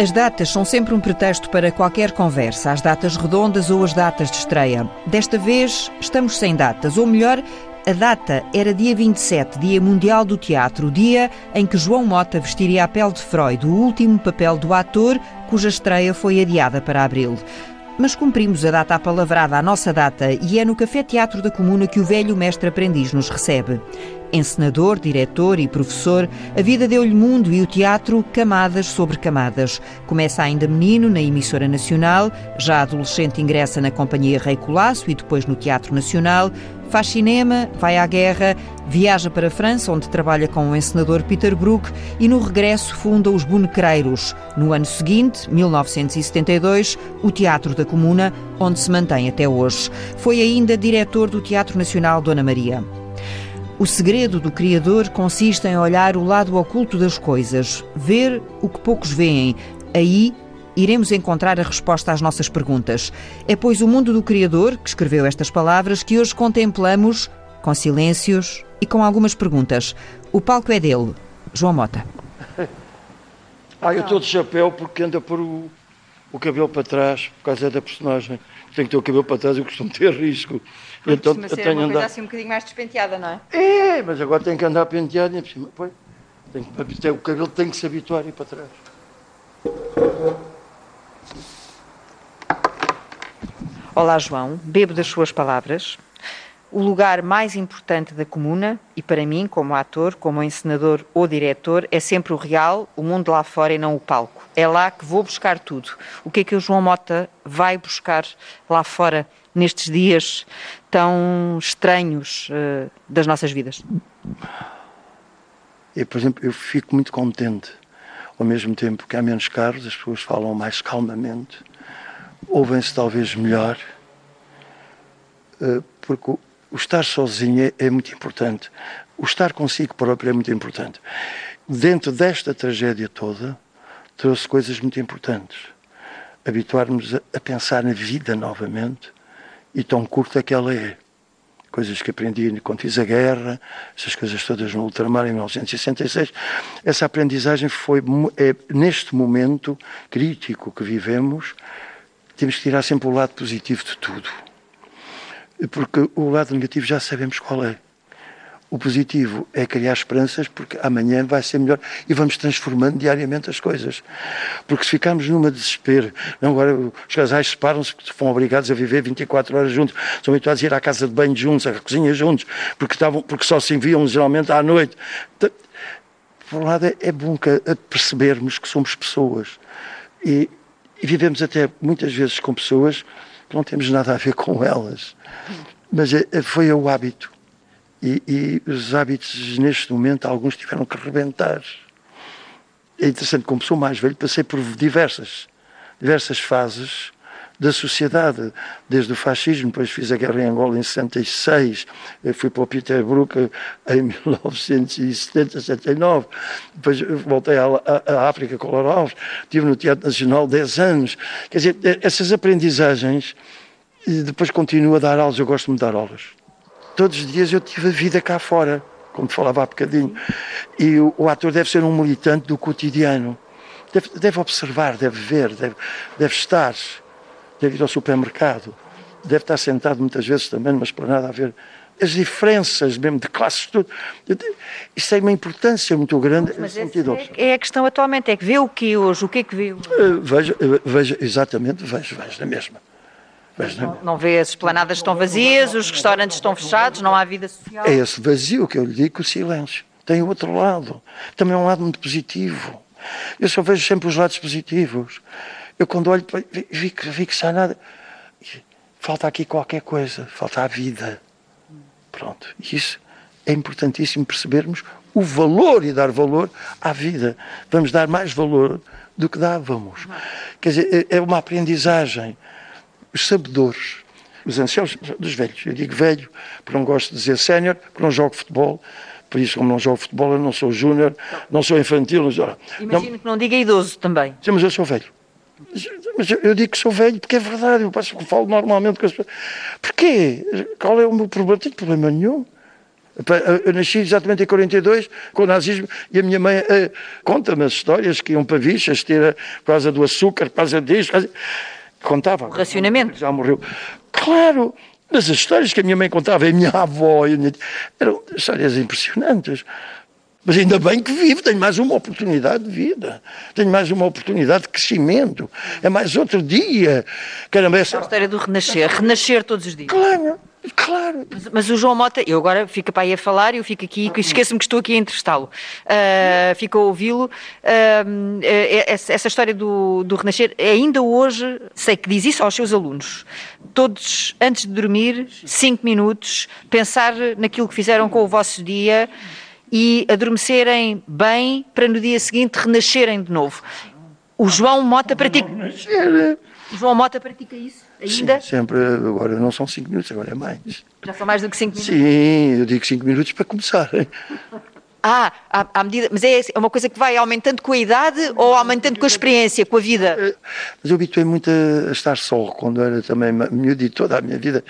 As datas são sempre um pretexto para qualquer conversa, as datas redondas ou as datas de estreia. Desta vez estamos sem datas, ou melhor, a data era dia 27, Dia Mundial do Teatro, dia em que João Mota vestiria a pele de Freud, o último papel do ator cuja estreia foi adiada para abril. Mas cumprimos a data apalavrada, a nossa data, e é no Café Teatro da Comuna que o velho mestre aprendiz nos recebe. Encenador, diretor e professor, a vida deu-lhe mundo e o teatro camadas sobre camadas. Começa ainda menino na emissora nacional, já adolescente ingressa na Companhia Rei Colasso e depois no Teatro Nacional, Faz cinema, vai à guerra, viaja para a França, onde trabalha com o encenador Peter Brook, e no regresso funda os Bonecreiros. No ano seguinte, 1972, o Teatro da Comuna, onde se mantém até hoje. Foi ainda diretor do Teatro Nacional Dona Maria. O segredo do Criador consiste em olhar o lado oculto das coisas, ver o que poucos veem. Aí iremos encontrar a resposta às nossas perguntas. É, pois, o mundo do Criador, que escreveu estas palavras, que hoje contemplamos com silêncios e com algumas perguntas. O palco é dele, João Mota. Ah, eu estou de chapéu porque anda por o, o cabelo para trás, por causa da personagem. Tenho que ter o cabelo para trás, eu costumo ter risco. Porque então, eu tenho uma andar... coisa assim um bocadinho mais despenteada, não é? É, mas agora tenho que andar penteado e por cima. Pois, tenho que, o cabelo tem que se habituar a ir para trás. Olá, João. Bebo das suas palavras. O lugar mais importante da comuna, e para mim, como ator, como encenador ou diretor, é sempre o real, o mundo lá fora e não o palco. É lá que vou buscar tudo. O que é que o João Mota vai buscar lá fora nestes dias tão estranhos uh, das nossas vidas? Eu, por exemplo, eu fico muito contente. Ao mesmo tempo que há menos carros, as pessoas falam mais calmamente ouvem-se talvez melhor, eh, porque o estar sozinho é, é muito importante. O estar consigo próprio é muito importante. Dentro desta tragédia toda, trouxe coisas muito importantes. Habituarmos a pensar na vida novamente e tão curta que ela é. Coisas que aprendi quando fiz a guerra, essas coisas todas no ultramar em 1966. Essa aprendizagem foi, é, neste momento crítico que vivemos, temos que tirar sempre o lado positivo de tudo. Porque o lado negativo já sabemos qual é. O positivo é criar esperanças porque amanhã vai ser melhor e vamos transformando diariamente as coisas. Porque se ficarmos numa desespero, não, agora os casais separam-se são obrigados a viver 24 horas juntos, são habituados a ir à casa de banho juntos, à cozinha juntos, porque, estavam, porque só se enviam geralmente à noite. Por um lado, é, é bom que, percebermos que somos pessoas. E, e vivemos até muitas vezes com pessoas não temos nada a ver com elas. Mas é, é, foi o hábito. E, e, os hábitos, neste momento, alguns tiveram que rebentar. É interessante, como sou mais velho, passei por diversas, diversas fases da sociedade, desde o fascismo, depois fiz a guerra em Angola em 66, fui para o Peter Brook em 1970, 79, depois voltei à, à África com Alves, estive no Teatro Nacional 10 anos. Quer dizer, essas aprendizagens, depois continuo a dar aulas, eu gosto de dar aulas. Todos os dias eu tive a vida cá fora, como falava há bocadinho, e o, o ator deve ser um militante do cotidiano. Deve, deve observar, deve ver, deve, deve estar deve ir ao supermercado, deve estar sentado muitas vezes também numa esplanada a ver as diferenças mesmo de classes, tudo. Isso tem uma importância muito grande. Mas sentido é, é a questão atualmente, é que vê o que hoje, o que é que vê? Uh, vejo, uh, vejo, exatamente, vejo, vejo na mesma. Não, não vê as esplanadas estão vazias, os restaurantes estão fechados, não há vida social? É esse vazio que eu lhe digo, o silêncio. Tem o outro lado, também é um lado muito positivo. Eu só vejo sempre os lados positivos. Eu quando olho, vi, que, vi que está nada. Falta aqui qualquer coisa, falta a vida. Pronto. Isso é importantíssimo percebermos o valor e dar valor à vida. Vamos dar mais valor do que dávamos. Quer dizer, é, é uma aprendizagem. Os sabedores, os anciãos dos velhos. Eu digo velho, porque não gosto de dizer sénior, porque não jogo futebol. Por isso, como não jogo futebol, eu não sou júnior, não sou infantil. Não sou... Imagino não... que não diga idoso também. Sim, mas eu sou velho. Mas eu, digo que sou velho porque é verdade, eu falo normalmente com as pessoas. Porquê? Qual é o meu problema? Não tenho problema nenhum. Eu nasci exatamente em 42, com o nazismo, e a minha mãe uh, conta-me as histórias que iam para Vichas, ter por causa do açúcar, por causa disso. Contava. O racionamento. Já morreu. Claro, mas as histórias que a minha mãe contava, a minha avó, a minha... eram histórias impressionantes. Mas ainda bem que vivo, tenho mais uma oportunidade de vida, tenho mais uma oportunidade de crescimento, é mais outro dia. Caramba, essa... É a história do renascer, renascer todos os dias. Claro, Claro. Mas, mas, o João Mota, eu agora fico para aí a falar, eu fico aqui, esqueço-me que estou aqui a entrevistá-lo. Uh, fico a ouvi-lo. Uh, essa, essa, história do, do Renascer, ainda hoje, sei que diz isso aos seus alunos. Todos, antes de dormir, cinco minutos, pensar naquilo que fizeram com o vosso dia e adormecerem bem para no dia seguinte renascerem de novo. O João Mota pratica. O João Mota pratica isso? Ainda? Sim, sempre. Agora não são 5 minutos, agora é mais. Já são mais do que 5 minutos? Sim, eu digo 5 minutos para começar. Ah, à, à, medida. Mas é, é uma coisa que vai aumentando com a idade ou aumentando com a experiência, com a vida? Eh, mas eu habituei muito a, estar só quando era também miúdo e toda a minha vida,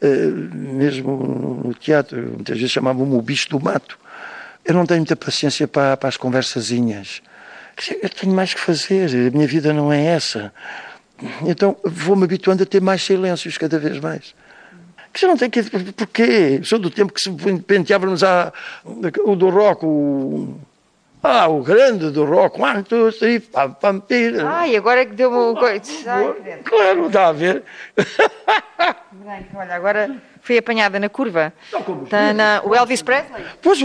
eh, mesmo no teatro, muitas vezes chamavam-me o bicho do mato. Eu não tenho muita paciência para, para as conversazinhas. Eu tenho mais que fazer, a minha vida não é essa. Então vou-me habituando a ter mais silêncios cada vez mais. Que já não tem que. Porquê? Sou do tempo que se penteávamos a, o do rock, o. Ah, o grande do rock, one, two, three, pam, pam. Ai, agora é que deu-me um. Claro, está a ver. Olha, agora foi apanhada na curva. Está na, o Elvis Presley? Pois,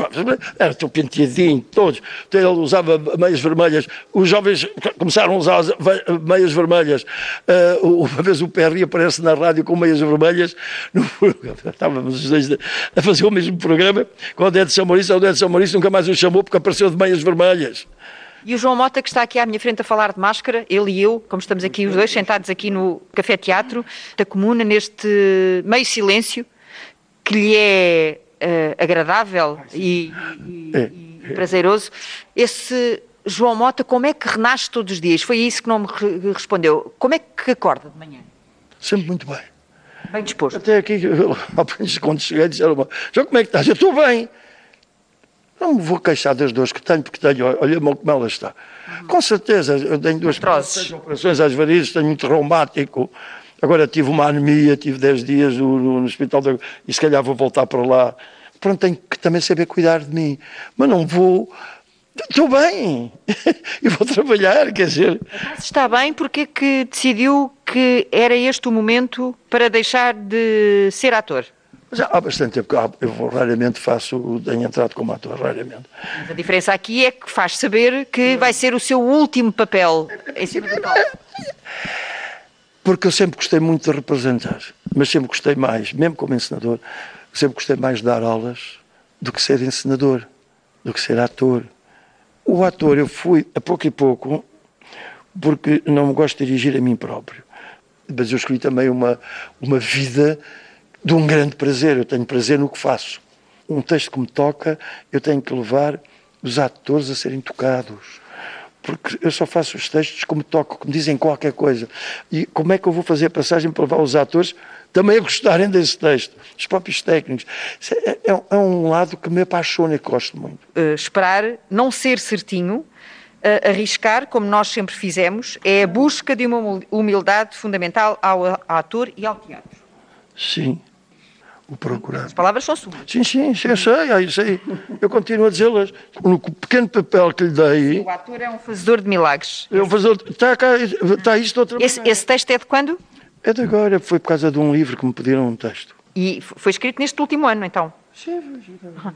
era tão penteadinho, todos. Ele usava meias vermelhas. Os jovens começaram a usar meias vermelhas. Uh, uma vez o Perry aparece na rádio com meias vermelhas. No, estávamos os dois a fazer o mesmo programa com o Dedo São Maurício. O Dedo São Maurício nunca mais o chamou porque apareceu de meias vermelhas. E o João Mota, que está aqui à minha frente a falar de máscara, ele e eu, como estamos aqui os dois sentados aqui no Café Teatro da Comuna, neste meio silêncio, que lhe é uh, agradável e, e, é. e, prazeroso. Esse João Mota, como é que renasce todos os dias? Foi isso que não me respondeu. Como é que acorda de manhã? Sempre muito bem. Bem disposto. Até aqui, quando cheguei, disseram: João, como é que estás? Eu estou bem. Não me vou queixar das dores que tenho, porque tenho, olha como ela está. Uhum. Com certeza, eu tenho duas operações às varizes, tenho muito reumático. Agora tive uma anemia, tive 10 dias no, no, no hospital de, e se calhar vou voltar para lá. Pronto, tenho que também saber cuidar de mim. Mas não vou. Estou bem e vou trabalhar, quer dizer. Se está bem, porque é que decidiu que era este o momento para deixar de ser ator? Já há bastante tempo que eu raramente faço, tenho entrado como ator, raramente. Mas a diferença aqui é que faz saber que vai ser o seu último papel em cima do palco. Porque eu sempre gostei muito de representar, mas sempre gostei mais, mesmo como encenador, sempre gostei mais de dar aulas do que ser encenador, do que ser ator. O ator eu fui a pouco e pouco, porque não me gosto de dirigir a mim próprio. Mas eu escolhi também uma, uma vida de um grande prazer. Eu tenho prazer no que faço. Um texto que me toca, eu tenho que levar os atores a serem tocados. Porque eu só faço os textos como toco, como dizem qualquer coisa. E como é que eu vou fazer a passagem para levar os atores também a gostarem desse texto? Os próprios técnicos. É, é, é um lado que me apaixona e que gosto muito. Uh, esperar, não ser certinho, uh, arriscar, como nós sempre fizemos, é a busca de uma humildade fundamental ao ator e ao teatro. Sim o procurar. As palavras são suas. Sim, sim, sim eu sei, eu sei. Eu continuo a dizê-las. No pequeno papel que lhe dei. O ator é um fazedor de milagres. É um fazedor. Está, cá, está isto outra esse, esse texto é de quando? É de agora. Foi por causa de um livro que me pediram um texto. E foi escrito neste último ano, então? Sim, foi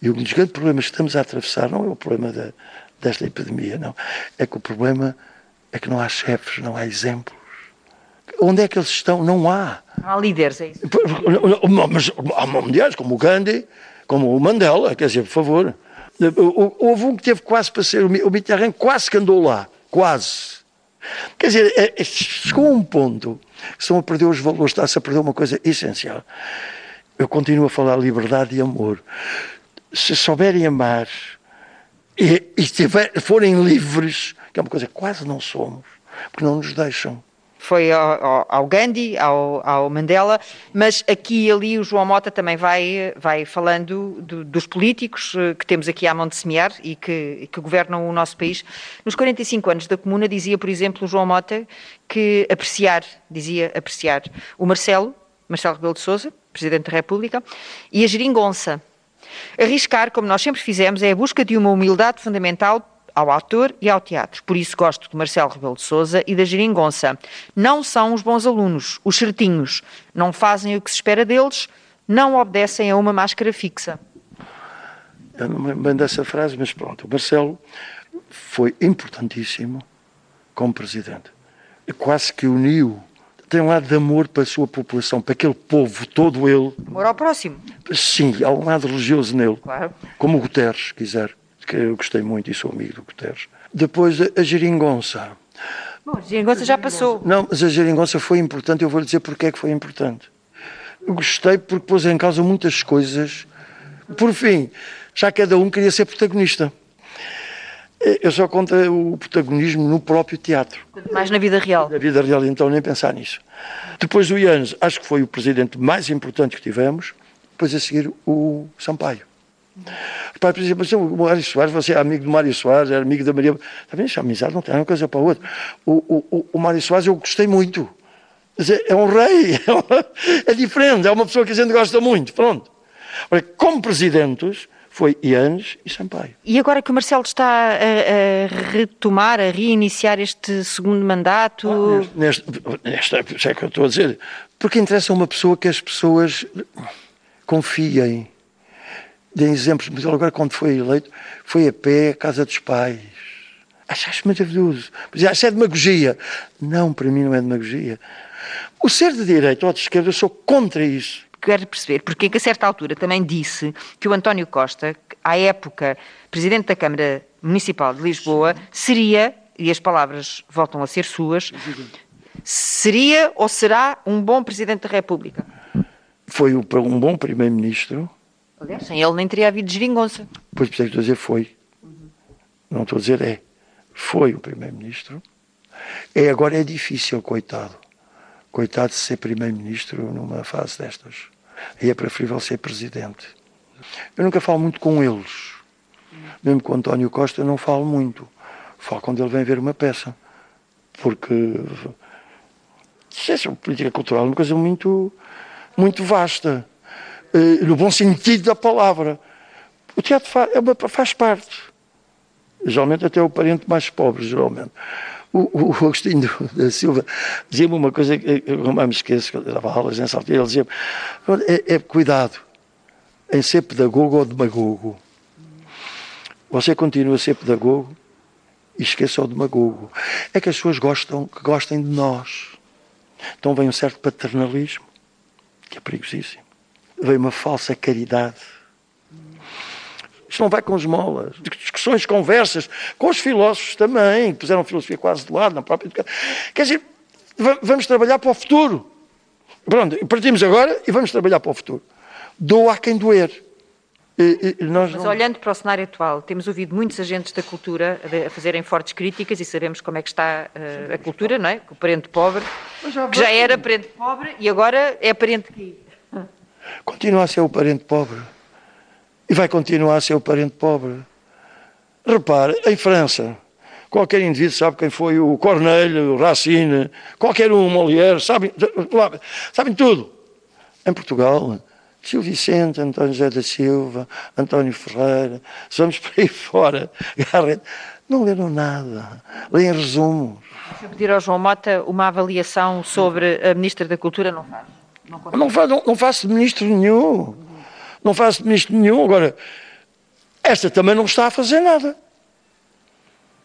E um dos grandes problemas que estamos a atravessar não é o problema da, desta epidemia, não. É que o problema é que não há chefes, não há exemplos. Onde é que eles estão? Não há. Há líderes, é isso? Mas há mundiais, como o Gandhi, como o Mandela, quer dizer, por favor. Houve um que teve quase para ser, o Mitterrand quase que andou lá, quase. Quer dizer, é, é, chegou a um ponto que estão a perder os valores, está-se a perder uma coisa essencial. Eu continuo a falar liberdade e amor. Se souberem amar e, e tiver, forem livres, que é uma coisa que quase não somos, porque não nos deixam. Foi ao, ao Gandhi, ao, ao, Mandela, mas aqui e ali o João Mota também vai, vai falando do, dos políticos eh, que temos aqui à mão de semear e que, que, governam o nosso país. Nos 45 anos da Comuna dizia, por exemplo, o João Mota que apreciar, dizia apreciar, o Marcelo, Marcelo Rebelo de Sousa, Presidente da República, e a geringonça. Arriscar, como nós sempre fizemos, é a busca de uma humildade fundamental ao ator e ao teatro. Por isso gosto de Marcelo Rebelo de Sousa e da Geringonça. Não são os bons alunos, os certinhos. Não fazem o que se espera deles, não obedecem a uma máscara fixa. Eu não me lembro dessa frase, mas pronto. O Marcelo foi importantíssimo como presidente. Quase que uniu tem um lado de amor para a sua população, para aquele povo, todo ele. Amor ao próximo. Sim, há um lado religioso nele. Claro. Como o Guterres, quiser que eu gostei muito e sou amigo do Guterres. Depois a geringonça. Bom, a geringonça já passou. Não, mas a geringonça foi importante, eu vou lhe dizer porque é que foi importante. Eu gostei porque pôs em causa muitas coisas. Por fim, já cada um queria ser protagonista. Eu só contra o protagonismo no próprio teatro. Mais na vida real. Na vida real, então, nem pensar nisso. Depois do Ianes, acho que foi o presidente mais importante que tivemos. Depois a seguir, o Sampaio. Repare, por exemplo, o Mário Soares, você é amigo do Mário Soares, é amigo da Maria. Está bem, a amizade não tem uma coisa para a outra. O, o, o Mário Soares eu gostei muito. É um rei, é, diferente, é uma pessoa que a gente gosta muito. Pronto. Olha, como presidentes, foi Ianes e Sampaio. E agora que o Marcelo está a, a retomar, a reiniciar este segundo mandato. Ah, neste, neste, é que eu estou a dizer. Porque interessa uma pessoa que as pessoas confiem de exemplos, mas ele agora, quando foi eleito, foi a pé à casa dos pais. Achaste maravilhoso. Mas acho é demagogia. Não, para mim não é demagogia. O ser de direita ou de esquerda, eu sou contra isso. Quero perceber, porque que a certa altura também disse que o António Costa, à época presidente da Câmara Municipal de Lisboa, seria, e as palavras voltam a ser suas, seria ou será um bom presidente da República? Foi um bom primeiro-ministro Aliás, sem ele nem teria havido geringonça. Pois, por isso é estou a dizer foi. Uhum. Não estou a dizer é. Foi o Primeiro-Ministro. É, agora é difícil, coitado. Coitado de ser Primeiro-Ministro numa fase destas. Aí é preferível ser Presidente. Eu nunca falo muito com eles. Mesmo com António Costa, não falo muito. Falo quando ele vem ver uma peça. Porque. Isso é política cultural, uma coisa muito, muito vasta. Eh, no bom sentido da palavra. O teatro faz, é uma, faz parte. Geralmente até o parente mais pobre, geralmente. O, o Agostinho da Silva dizia-me uma coisa que eu não me esqueço, que eu dava aulas em Saltilho, ele dizia é, é cuidado em ser pedagogo ou demagogo. Você continua a ser pedagogo e esqueça o demagogo. É que as pessoas gostam, que gostem de nós. Então vem um certo paternalismo, que é perigosíssimo veio uma falsa caridade. Isto não vai com esmolas. Discussões, conversas, com os filósofos também, que puseram a filosofia quase de lado na própria educação. Quer dizer, vamos trabalhar para o futuro. Pronto, partimos agora e vamos trabalhar para o futuro. Doa a quem doer. E, e Mas não... olhando para o cenário atual, temos ouvido muitos agentes da cultura a fazerem fortes críticas e sabemos como é que está uh, a cultura, não é? O parente pobre, já que já era parente pobre e agora é parente que continua a ser o parente pobre. E vai continuar a ser o parente pobre. Repare, em França, qualquer indivíduo sabe quem foi o Corneille, o Racine, qualquer um, Molière, sabem, sabem tudo. Em Portugal, Gil Vicente, António José da Silva, António Ferreira, vamos para aí fora, não leram nada, leem resumos. Se eu pedir ao João Mota uma avaliação sobre a Ministra da Cultura, não faz? Não, não, faço, não, não faço de ministro nenhum. Não faço de ministro nenhum. Agora, esta também não está a fazer nada.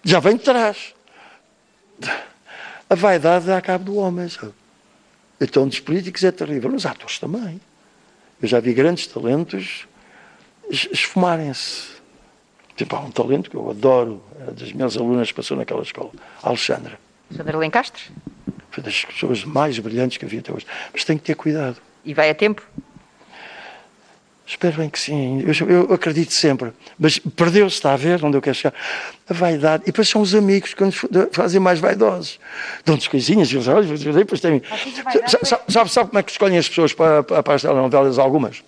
Já vem de trás. A vaidade dá cabo do homem. Sabe? Então, dos políticos é terrível. Os atores também. Eu já vi grandes talentos esfumarem-se. Tipo, há um talento que eu adoro, das minhas alunas que passou naquela escola, a Alexandra. Alexandra Lencastre? Foi das pessoas mais brilhantes que havia até hoje. Mas tem que ter cuidado. E vai a tempo? Espero bem que sim. Eu, eu acredito sempre. Mas perdeu-se, está a ver onde eu quero chegar? A vaidade. E depois são os amigos que nos fazem mais vaidosos. Dão-nos coisinhas e eles depois têm. Sabe, sabe, sabe, como é que escolhem as pessoas para, para, para as telenovelas? Algumas?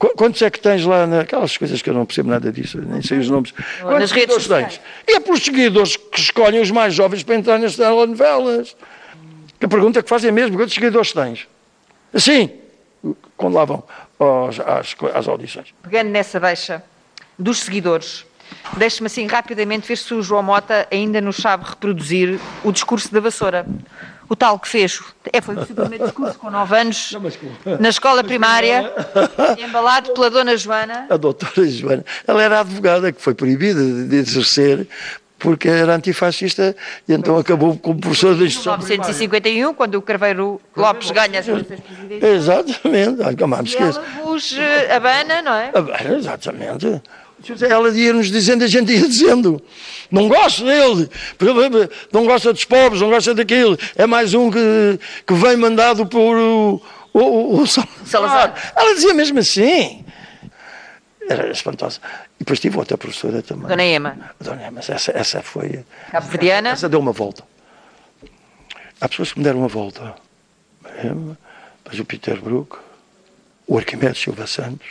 Quantos é que tens lá naquelas coisas que eu não percebo nada disso, nem sei os nomes? Quantos nas redes sociais? tens? E é pelos seguidores que escolhem os mais jovens para entrar nas telenovelas. A pergunta que fazem é mesmo: quantos seguidores tens? Assim, quando lá vão aos, às, às audições. Pegando nessa deixa dos seguidores, deixe-me assim rapidamente ver se o João Mota ainda nos sabe reproduzir o discurso da vassoura o tal que fez, é, foi o seu primeiro discurso com 9 anos, na escola primária, embalado pela Dona Joana. A doutora Joana, ela era advogada, que foi proibida de exercer porque era antifascista e então acabou como professor de instrução. Em 1951, quando o Carveiro Lopes ganha as eleições presidenciais. Exatamente, como me esqueço. Ela vos uh, abana, não é? Abana, exatamente. Ela ia-nos dizendo, a gente ia dizendo. Não gosto dele, não gosta dos pobres, não gosta daquilo. É mais um que, que vem mandado por o, o, o Salazar. Ela dizia mesmo assim. Era espantosa. E depois tive outra professora também. Dona Ema. Dona Ema, essa, essa foi. Cabo-Verdiana? Essa, essa deu uma volta. Há pessoas que me deram uma volta. Ema, mas o Peter Brook, o Arquimedes Silva Santos.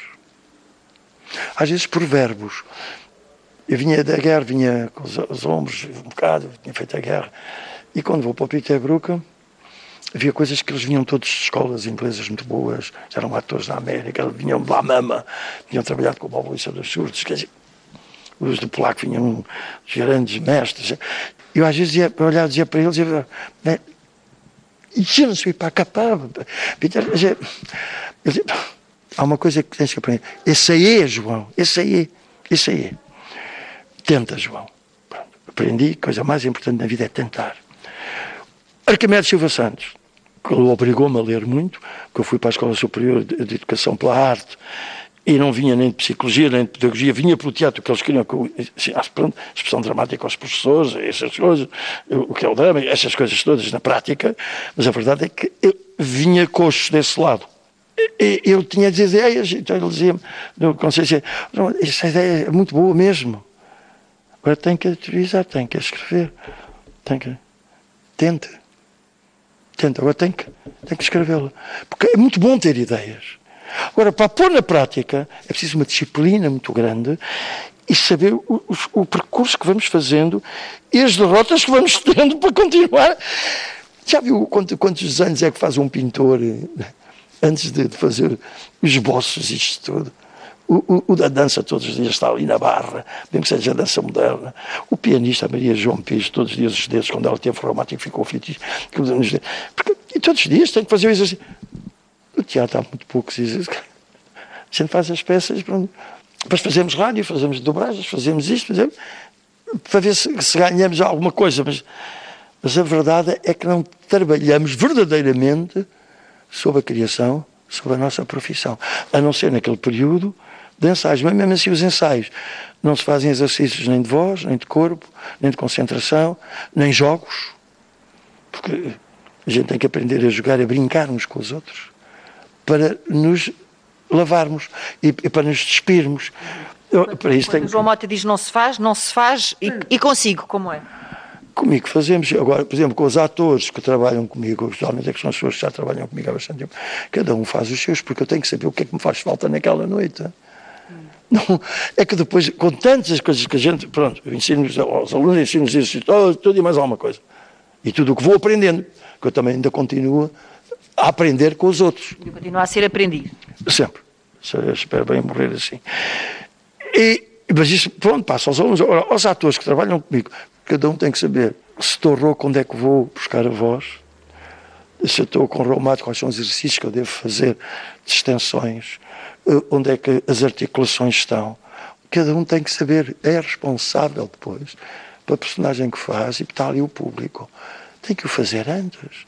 Às vezes por verbos. Eu vinha da guerra, vinha com os, os ombros um bocado, tinha feito a guerra. E quando vou para o Peterbrook, havia coisas que eles vinham todos de escolas inglesas muito boas, eram atores na América, vinham de lá mama, tinham trabalhado com o Bob Luísa dos Surdos, quer dizer, os do Polaco vinham os grandes mestres. Eu às vezes ia olhar dizia para eles, eu, né, je ne suis. Peter, eu, eu, há uma coisa que tens que aprender. Esse aí é, João, esse aí, é, esse aí. É. Tenta, João. Pronto. Aprendi, a coisa mais importante na vida é tentar. Arquimedes Silva Santos, que obrigou-me a ler muito, que eu fui para a Escola Superior de, Educação pela Arte, e não vinha nem de psicologia, nem de pedagogia, vinha pelo teatro, que eles queriam que eu, assim, pronto, expressão dramática aos professores, essas coisas, o que é o drama, essas coisas todas na prática, mas a verdade é que eu vinha coxo desse lado. Eu tinha as ideias, então ele dizia-me, no Conselho, essa ideia é muito boa mesmo. Agora tem que utilizar, tem que escrever, tem que. Tente. Tente, agora tem que, tem que escrevê-la. Porque é muito bom ter ideias. Agora, para pôr na prática, é preciso uma disciplina muito grande e saber o, o, o percurso que vamos fazendo e as derrotas que vamos tendo para continuar. Já viu quantos, quantos anos é que faz um pintor antes de fazer os esboços, isto tudo? O, o, da dança todos os dias está ali na barra, mesmo que seja dança moderna. O pianista Maria João Pires, todos os dias os dedos, quando ela teve reumático, ficou. Porque, e todos os dias tem que fazer o exercício. No teatro há muito poucos exercícios. A gente faz as peças, pronto. depois fazemos rádio, fazemos dobragens, fazemos isto, fazemos, para ver se, se ganhamos alguma coisa. Mas, mas a verdade é que não trabalhamos verdadeiramente sobre a criação, sobre a nossa profissão. A não ser naquele período de ensaios. Mas mesmo assim, os ensaios não se fazem exercícios nem de voz, nem de corpo, nem de concentração, nem jogos. Porque a gente tem que aprender a jogar, a brincar uns com os outros, para nos lavarmos e, para nos despirmos. Eu, para isso tem... O João Mota diz não se faz, não se faz e, e consigo, como é? Comigo fazemos, agora, por exemplo, com os atores que trabalham comigo, geralmente é que são as pessoas que já trabalham comigo há bastante tempo, cada um faz os seus, porque eu tenho que saber o que é que me faz falta naquela noite. Não, é que depois, com tantas coisas que a gente, pronto, eu ensino aos alunos, ensino os exercícios, tudo, e mais alguma coisa. E tudo o que vou aprendendo, que eu também ainda continuo a aprender com os outros. E continua a ser aprendido. Sempre. Eu espero bem morrer assim. E, mas isso, pronto, passa aos alunos, aos atores que trabalham comigo. Cada um tem que saber se estou rouco, onde é que vou buscar a voz. Se estou com reumático, quais são os exercícios que eu devo fazer de extensões eh, onde é que as articulações estão. Cada um tem que saber, é responsável depois pela personagem que faz e está ali o público. Tem que o fazer antes.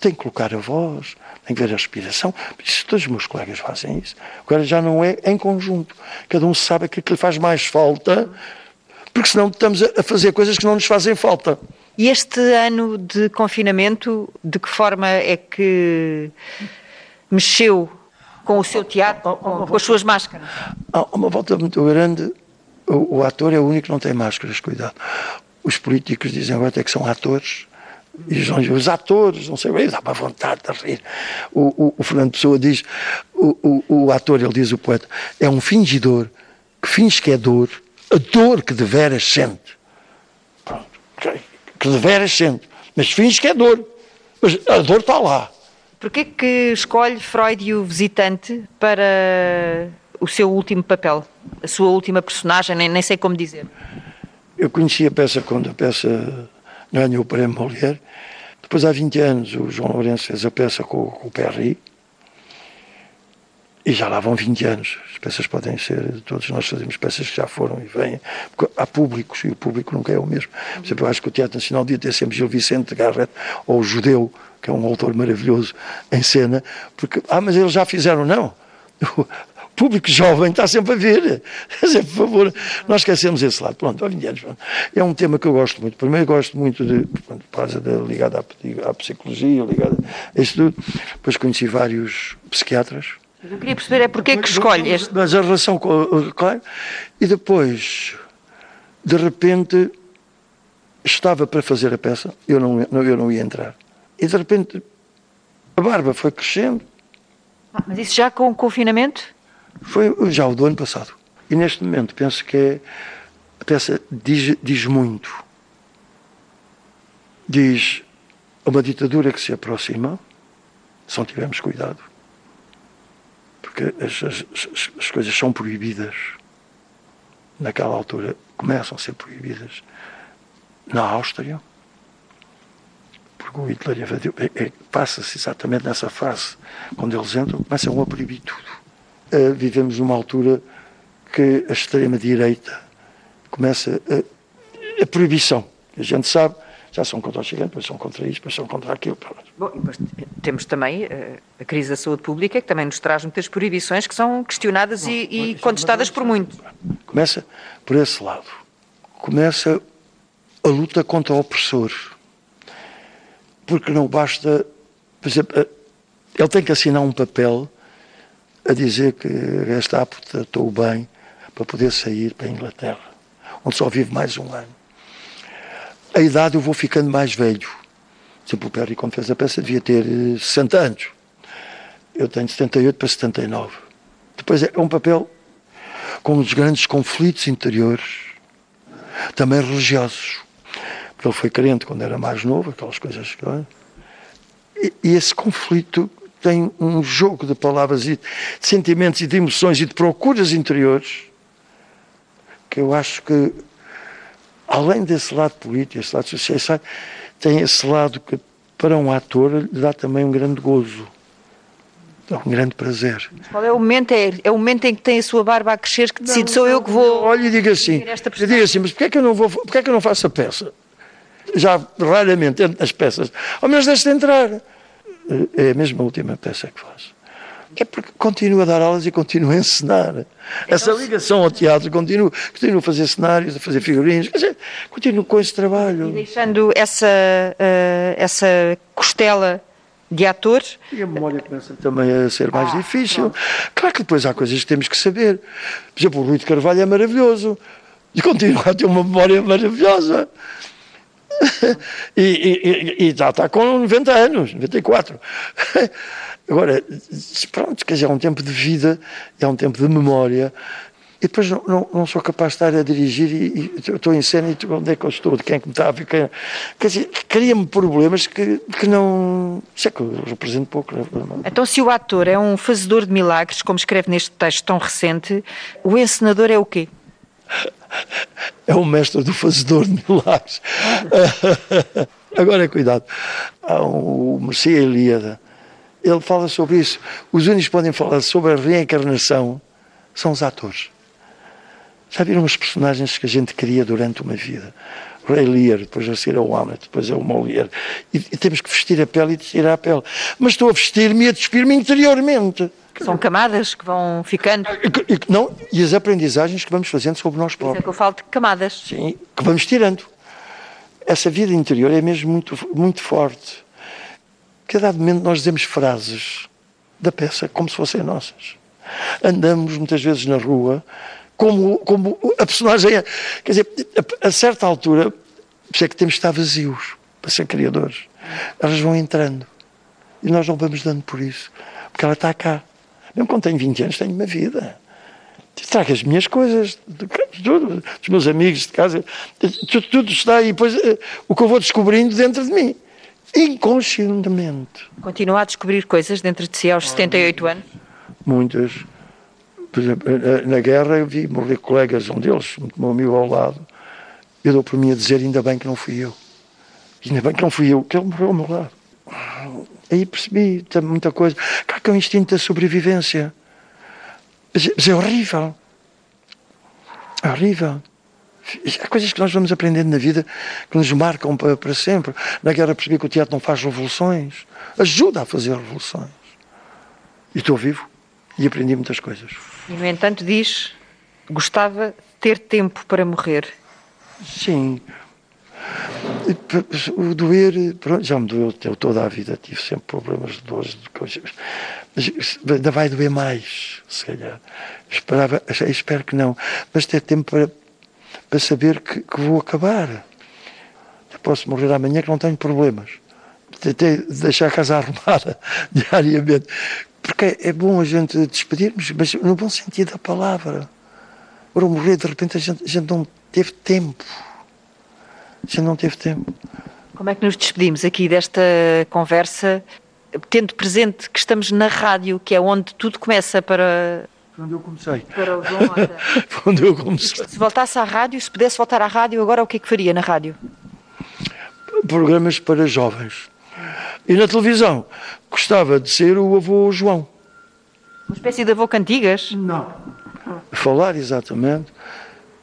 Tem que colocar a voz, tem que ver a respiração. Isso, todos os meus colegas fazem isso. Agora já não é em conjunto. Cada um sabe aquilo que lhe faz mais falta, porque senão estamos a fazer coisas que não nos fazem falta. E este ano de confinamento, de que forma é que mexeu com o seu teatro, com, com as suas máscaras. Há uma volta muito grande. O, o, ator é o único que não tem máscaras, cuidado. Os políticos dizem agora até que são atores. E os atores, não sei, dá para vontade de rir. O, o, o Fernando Pessoa diz, o, o ator, ele diz, o poeta, é um fingidor que finge que é dor, a dor que de veras sente. Pronto, que de veras sente. Mas finge que é dor. Mas a dor está lá. Porquê que escolhe Freud e o visitante para o seu último papel? A sua última personagem, nem, nem sei como dizer. Eu conheci a peça quando a peça ganhou o prémio Molière. Depois, há 20 anos, o João Lourenço fez a peça com, com o Perry. E já lá vão 20 anos. As peças podem ser, todos nós fazemos peças que já foram e vêm. Porque há públicos e o público nunca é o mesmo. Por exemplo, eu acho que o Teatro Nacional devia ter sempre Gil Vicente Garrett ou o Judeu, que é um autor maravilhoso, em cena. Porque, ah, mas eles já fizeram, não. O público jovem está sempre a ver. Por favor, nós esquecemos esse lado. Pronto, há 20 anos. É um tema que eu gosto muito. Primeiro, gosto muito de, da ligada à, à psicologia, ligada a isso tudo. Depois conheci vários psiquiatras eu queria perceber é porque é que escolhe este. Mas a relação com. Claro. E depois, de repente, estava para fazer a peça, eu não, eu não ia entrar. E de repente, a barba foi crescendo. Ah, mas isso já com o confinamento? Foi já o do ano passado. E neste momento penso que é, a peça diz, diz muito. Diz uma ditadura que se aproxima, se não tivermos cuidado porque as, as, as coisas são proibidas. Naquela altura começam a ser proibidas. Na Áustria, porque o Hitler é, é, passa-se exatamente nessa fase. Quando eles entram, começam a proibir tudo. Uh, vivemos numa altura que a extrema-direita começa a, a proibição. A gente sabe já são contra o Chileno, depois são contra isto, depois são contra aquilo. Bom, temos também uh, a crise da saúde pública, que também nos traz muitas proibições que são questionadas Bom, e, e contestadas por muito. Começa por esse lado. Começa a luta contra o opressor. Porque não basta. Por exemplo, eh, ele tem que assinar um papel a dizer que esta apta estou bem para poder sair para a Inglaterra, onde só vive mais um ano a idade eu vou ficando mais velho. Sempre o Perry, quando fez a peça, devia ter 60 eh, anos. Eu tenho 78 para 79. Depois é um papel com os grandes conflitos interiores, também religiosos. Porque ele foi crente quando era mais novo, aquelas coisas que. E, e esse conflito tem um jogo de palavras e de sentimentos e de emoções e de procuras interiores que eu acho que além desse lado político, esse lado social, tem esse lado que para um ator lhe dá também um grande gozo. Dá um grande prazer. Qual é o momento? É, é o momento em que tem a sua barba a crescer que decide, não, sou eu que vou. Olha e diga assim, eu digo assim, mas porquê é que eu não vou, porquê é que eu não faço a peça? Já raramente entro nas peças, ao menos deixe de entrar. É a mesma última peça que faço é porque continuo a dar aulas e continuo a ensinar. Então, essa ligação ao teatro, continuo, continuo a fazer cenários, a fazer figurinos, quer dizer, continuo com esse trabalho. E deixando essa, uh, essa costela de ator. E a memória começa também a ser mais ah, difícil. Pronto. Claro que depois há coisas que temos que saber. Por exemplo, o Rui de Carvalho é maravilhoso e continua a ter uma memória maravilhosa. e, e, e, e já está com 90 anos, 94. Agora, pronto, quer dizer, é um tempo de vida, é um tempo de memória. E depois não, não, não sou capaz de estar a dirigir e, e estou em cena e onde é que eu estou, de quem é que me está a ver. Quer, quer dizer, cria-me problemas que, que não. Sei que eu represento pouco. Né? Então, se o ator é um fazedor de milagres, como escreve neste texto tão recente, o encenador é o quê? É o mestre do fazedor de milagres. Agora, cuidado. Há um, o Mercia Ilíada ele fala sobre isso. Os únicos que podem falar sobre a reencarnação são os atores. Já viram os personagens que a gente cria durante uma vida? O Ray Lear, depois a seguir é o Hamlet, depois é o Molière. E, e, temos que vestir a pele e tirar a pele. Mas estou a vestir-me e a despir-me interiormente. São camadas que vão ficando. E, não, e as aprendizagens que vamos fazendo sobre nós próprios. É que eu falo de camadas. Sim, que vamos tirando. Essa vida interior é mesmo muito, muito forte. Que a dado momento nós dizemos frases da peça como se fossem nossas. Andamos muitas vezes na rua como, como a personagem é. Quer dizer, a, a certa altura, por é que temos de estar vazios para ser criadores. Elas vão entrando e nós não vamos dando por isso, porque ela está cá. Mesmo quando tenho 20 anos, tenho uma vida. Trago as minhas coisas, tudo, dos meus amigos de casa, tudo, tudo está aí. Depois eh, o que eu vou descobrindo dentro de mim, inconscientemente. Continua a descobrir coisas dentro de si aos 78 anos? Muitas. Por exemplo, na guerra eu vi morrer colegas, um deles, meu amigo ao lado. Eu dou por mim a dizer, ainda bem que não fui eu. Ainda bem que não fui eu, que ele morreu ao meu lado. Aí percebi muita coisa. Claro que é um instinto da sobrevivência. Mas é horrível. É horrível. Há coisas que nós vamos aprendendo na vida que nos marcam para, para sempre. Na guerra percebi que o teatro não faz revoluções. Ajuda a fazer revoluções. E estou vivo e aprendi muitas coisas. E, no entanto, diz gostava de ter tempo para morrer. Sim. O doer, pronto, já me doeu toda a vida, tive sempre problemas de dores, de coisas. Mas ainda vai doer mais, se calhar. Esperava, espero que não. Mas ter tempo para, para saber que, que vou acabar. Eu posso morrer amanhã que não tenho problemas. Tentei deixar a casa arrumada diariamente. Porque é bom a gente despedirmos, mas no bom sentido da palavra. Para morrer, de repente, a gente, a gente não teve tempo. A gente não teve tempo. Como é que nos despedimos aqui desta conversa, tendo presente que estamos na rádio, que é onde tudo começa para. Onde eu comecei. Para o João onde eu comecei. Se voltasse à rádio, se pudesse voltar à rádio, agora o que é que faria na rádio? Programas para jovens. E na televisão, gostava de ser o avô João. Uma espécie de avô Cantigas? Não. Falar exatamente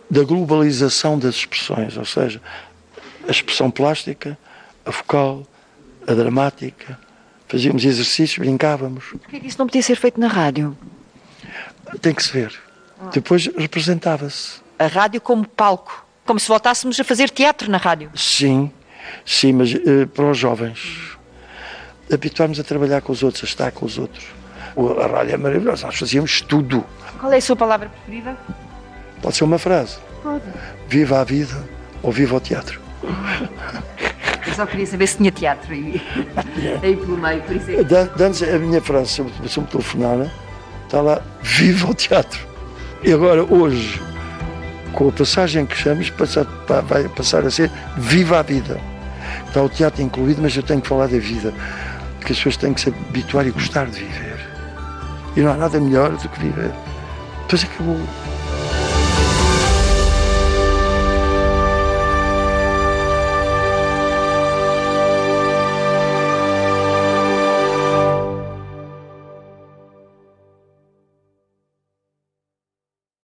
da globalização das expressões, ou seja, a expressão plástica, a vocal, a dramática. Fazíamos exercícios, brincávamos. Por que é isso não podia ser feito na rádio? Tem que se ver. Ah. Depois representava-se. A rádio como palco, como se voltássemos a fazer teatro na rádio. Sim, sim, mas uh, para os jovens. Habituámos a trabalhar com os outros, a estar com os outros. A rádio é maravilhosa, nós fazíamos tudo. Qual é a sua palavra preferida? Pode ser uma frase. Pode. Viva a vida ou viva o teatro. Eu só queria saber se tinha teatro aí, aí pelo meio, por isso é que... Antes, a minha frase, se me telefonar, está lá, viva o teatro. E agora, hoje, com a passagem que chamamos, vai passar a ser viva a vida. Está o teatro incluído, mas eu tenho que falar da vida. Porque as pessoas têm que se habituar e gostar de viver. E não há nada melhor do que viver. Depois acabou.